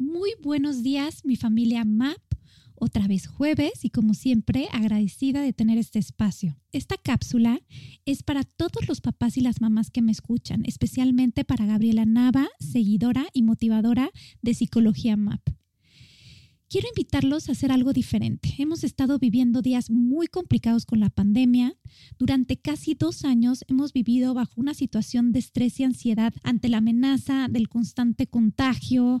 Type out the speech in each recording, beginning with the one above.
Muy buenos días, mi familia MAP. Otra vez jueves y como siempre agradecida de tener este espacio. Esta cápsula es para todos los papás y las mamás que me escuchan, especialmente para Gabriela Nava, seguidora y motivadora de Psicología MAP. Quiero invitarlos a hacer algo diferente. Hemos estado viviendo días muy complicados con la pandemia. Durante casi dos años hemos vivido bajo una situación de estrés y ansiedad ante la amenaza del constante contagio,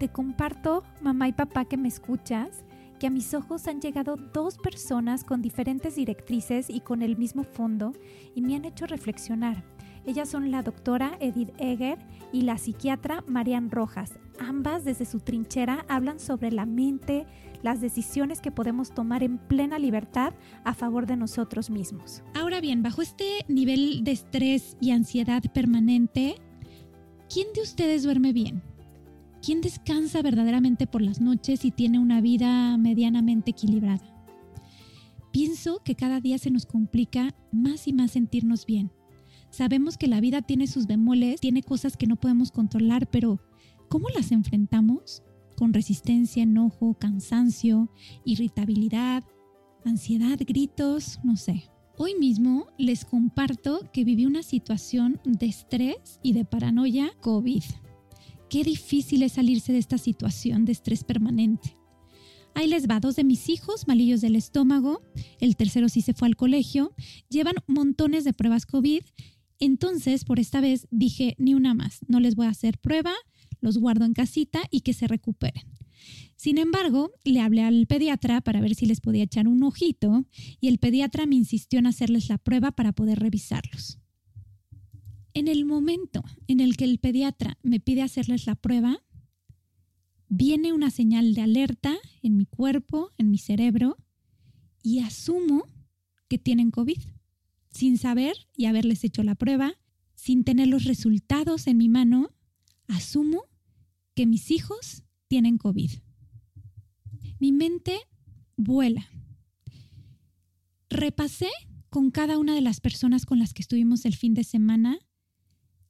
Te comparto, mamá y papá que me escuchas, que a mis ojos han llegado dos personas con diferentes directrices y con el mismo fondo y me han hecho reflexionar. Ellas son la doctora Edith Eger y la psiquiatra Marian Rojas. Ambas desde su trinchera hablan sobre la mente, las decisiones que podemos tomar en plena libertad a favor de nosotros mismos. Ahora bien, bajo este nivel de estrés y ansiedad permanente, ¿quién de ustedes duerme bien? ¿Quién descansa verdaderamente por las noches y tiene una vida medianamente equilibrada? Pienso que cada día se nos complica más y más sentirnos bien. Sabemos que la vida tiene sus bemoles, tiene cosas que no podemos controlar, pero ¿cómo las enfrentamos? Con resistencia, enojo, cansancio, irritabilidad, ansiedad, gritos, no sé. Hoy mismo les comparto que viví una situación de estrés y de paranoia COVID. Qué difícil es salirse de esta situación de estrés permanente. Ahí les va, dos de mis hijos, malillos del estómago, el tercero sí se fue al colegio, llevan montones de pruebas COVID, entonces por esta vez dije, ni una más, no les voy a hacer prueba, los guardo en casita y que se recuperen. Sin embargo, le hablé al pediatra para ver si les podía echar un ojito y el pediatra me insistió en hacerles la prueba para poder revisarlos. En el momento en el que el pediatra me pide hacerles la prueba, viene una señal de alerta en mi cuerpo, en mi cerebro, y asumo que tienen COVID, sin saber y haberles hecho la prueba, sin tener los resultados en mi mano, asumo que mis hijos tienen COVID. Mi mente vuela. Repasé con cada una de las personas con las que estuvimos el fin de semana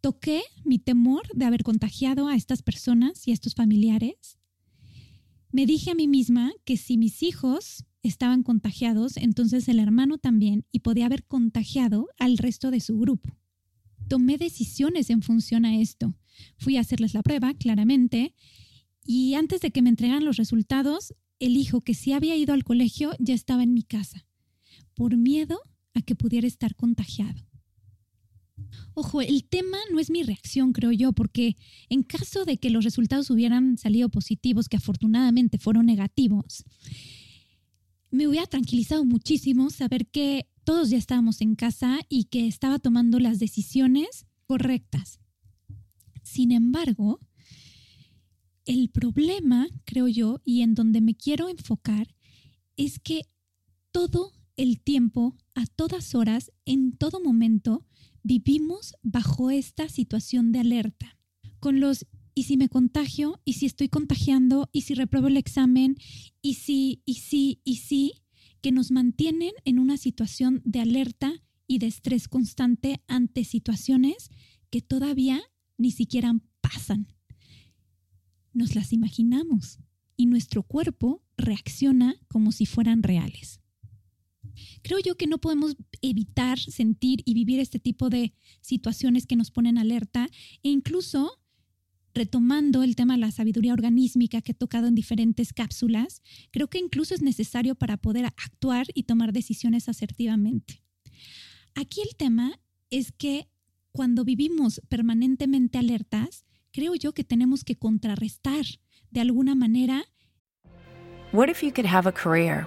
toqué mi temor de haber contagiado a estas personas y a estos familiares. Me dije a mí misma que si mis hijos estaban contagiados, entonces el hermano también y podía haber contagiado al resto de su grupo. Tomé decisiones en función a esto. Fui a hacerles la prueba, claramente, y antes de que me entregaran los resultados, el hijo que sí había ido al colegio ya estaba en mi casa, por miedo a que pudiera estar contagiado. Ojo, el tema no es mi reacción, creo yo, porque en caso de que los resultados hubieran salido positivos, que afortunadamente fueron negativos, me hubiera tranquilizado muchísimo saber que todos ya estábamos en casa y que estaba tomando las decisiones correctas. Sin embargo, el problema, creo yo, y en donde me quiero enfocar, es que todo el tiempo, a todas horas, en todo momento, vivimos bajo esta situación de alerta, con los y si me contagio, y si estoy contagiando, y si repruebo el examen, y si, y si, y si, que nos mantienen en una situación de alerta y de estrés constante ante situaciones que todavía ni siquiera pasan. Nos las imaginamos y nuestro cuerpo reacciona como si fueran reales. Creo yo que no podemos evitar sentir y vivir este tipo de situaciones que nos ponen alerta e incluso retomando el tema de la sabiduría organísmica que he tocado en diferentes cápsulas, creo que incluso es necesario para poder actuar y tomar decisiones asertivamente. Aquí el tema es que cuando vivimos permanentemente alertas, creo yo que tenemos que contrarrestar de alguna manera. What if you could have a career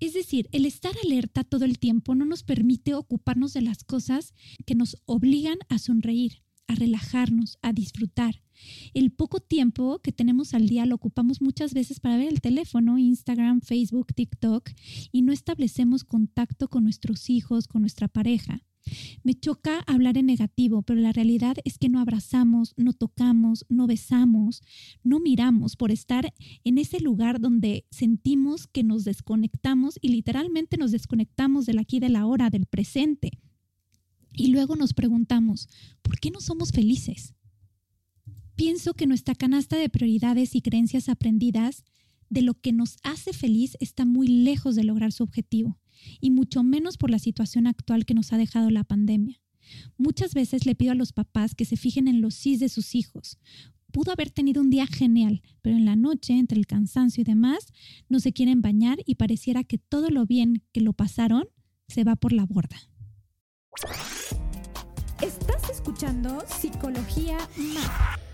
Es decir, el estar alerta todo el tiempo no nos permite ocuparnos de las cosas que nos obligan a sonreír, a relajarnos, a disfrutar. El poco tiempo que tenemos al día lo ocupamos muchas veces para ver el teléfono, Instagram, Facebook, TikTok, y no establecemos contacto con nuestros hijos, con nuestra pareja. Me choca hablar en negativo, pero la realidad es que no abrazamos, no tocamos, no besamos, no miramos por estar en ese lugar donde sentimos que nos desconectamos y literalmente nos desconectamos del aquí, de la hora, del presente. Y luego nos preguntamos, ¿por qué no somos felices? Pienso que nuestra canasta de prioridades y creencias aprendidas de lo que nos hace feliz está muy lejos de lograr su objetivo, y mucho menos por la situación actual que nos ha dejado la pandemia. Muchas veces le pido a los papás que se fijen en los sís de sus hijos. Pudo haber tenido un día genial, pero en la noche, entre el cansancio y demás, no se quieren bañar y pareciera que todo lo bien que lo pasaron se va por la borda. Estás escuchando Psicología Más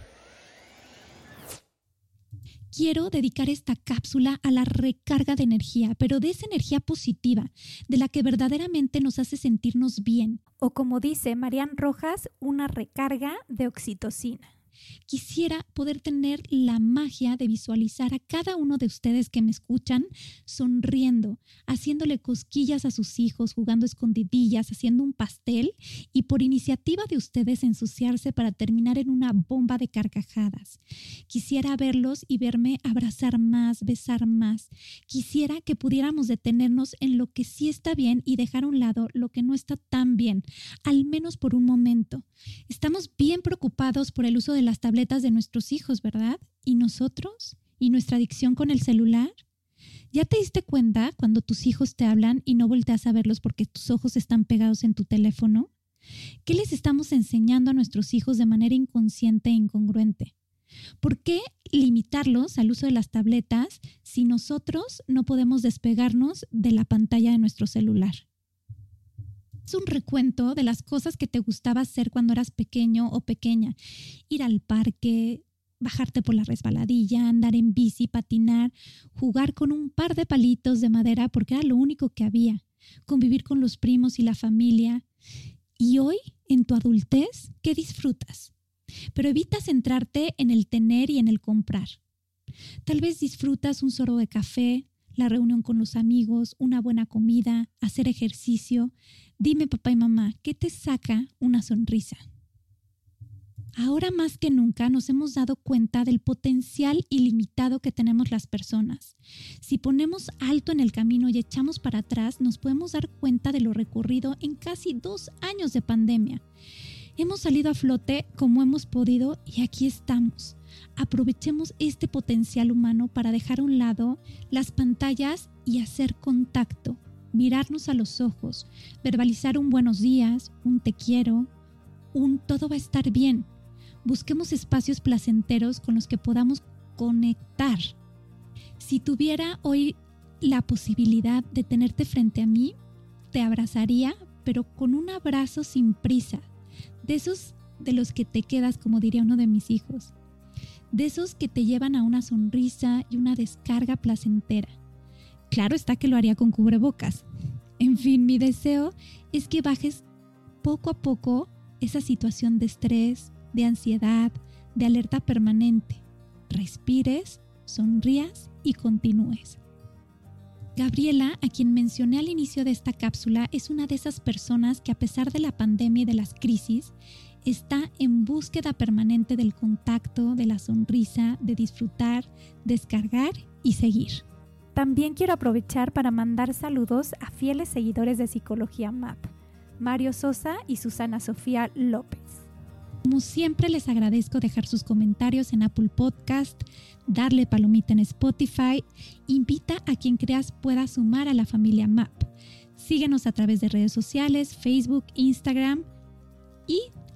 quiero dedicar esta cápsula a la recarga de energía, pero de esa energía positiva, de la que verdaderamente nos hace sentirnos bien. O como dice Marian Rojas, una recarga de oxitocina. Quisiera poder tener la magia de visualizar a cada uno de ustedes que me escuchan sonriendo, haciéndole cosquillas a sus hijos, jugando escondidillas, haciendo un pastel y por iniciativa de ustedes ensuciarse para terminar en una bomba de carcajadas. Quisiera verlos y verme abrazar más, besar más. Quisiera que pudiéramos detenernos en lo que sí está bien y dejar a un lado lo que no está tan bien, al menos por un momento. Estamos bien preocupados por el uso de las tabletas de nuestros hijos, ¿verdad? ¿Y nosotros? ¿Y nuestra adicción con el celular? ¿Ya te diste cuenta cuando tus hijos te hablan y no volteas a verlos porque tus ojos están pegados en tu teléfono? ¿Qué les estamos enseñando a nuestros hijos de manera inconsciente e incongruente? ¿Por qué limitarlos al uso de las tabletas si nosotros no podemos despegarnos de la pantalla de nuestro celular? Un recuento de las cosas que te gustaba hacer cuando eras pequeño o pequeña. Ir al parque, bajarte por la resbaladilla, andar en bici, patinar, jugar con un par de palitos de madera porque era lo único que había, convivir con los primos y la familia. Y hoy, en tu adultez, ¿qué disfrutas? Pero evita centrarte en el tener y en el comprar. Tal vez disfrutas un sorbo de café, la reunión con los amigos, una buena comida, hacer ejercicio. Dime, papá y mamá, ¿qué te saca una sonrisa? Ahora más que nunca nos hemos dado cuenta del potencial ilimitado que tenemos las personas. Si ponemos alto en el camino y echamos para atrás, nos podemos dar cuenta de lo recorrido en casi dos años de pandemia. Hemos salido a flote como hemos podido y aquí estamos aprovechemos este potencial humano para dejar a un lado las pantallas y hacer contacto, mirarnos a los ojos, verbalizar un buenos días, un te quiero, un todo va a estar bien. Busquemos espacios placenteros con los que podamos conectar. Si tuviera hoy la posibilidad de tenerte frente a mí, te abrazaría, pero con un abrazo sin prisa, de esos de los que te quedas, como diría uno de mis hijos, de esos que te llevan a una sonrisa y una descarga placentera. Claro está que lo haría con cubrebocas. En fin, mi deseo es que bajes poco a poco esa situación de estrés, de ansiedad, de alerta permanente. Respires, sonrías y continúes. Gabriela, a quien mencioné al inicio de esta cápsula, es una de esas personas que a pesar de la pandemia y de las crisis, está en búsqueda permanente del contacto, de la sonrisa, de disfrutar, descargar y seguir. También quiero aprovechar para mandar saludos a fieles seguidores de Psicología MAP, Mario Sosa y Susana Sofía López. Como siempre les agradezco dejar sus comentarios en Apple Podcast, darle palomita en Spotify, invita a quien creas pueda sumar a la familia MAP. Síguenos a través de redes sociales, Facebook, Instagram y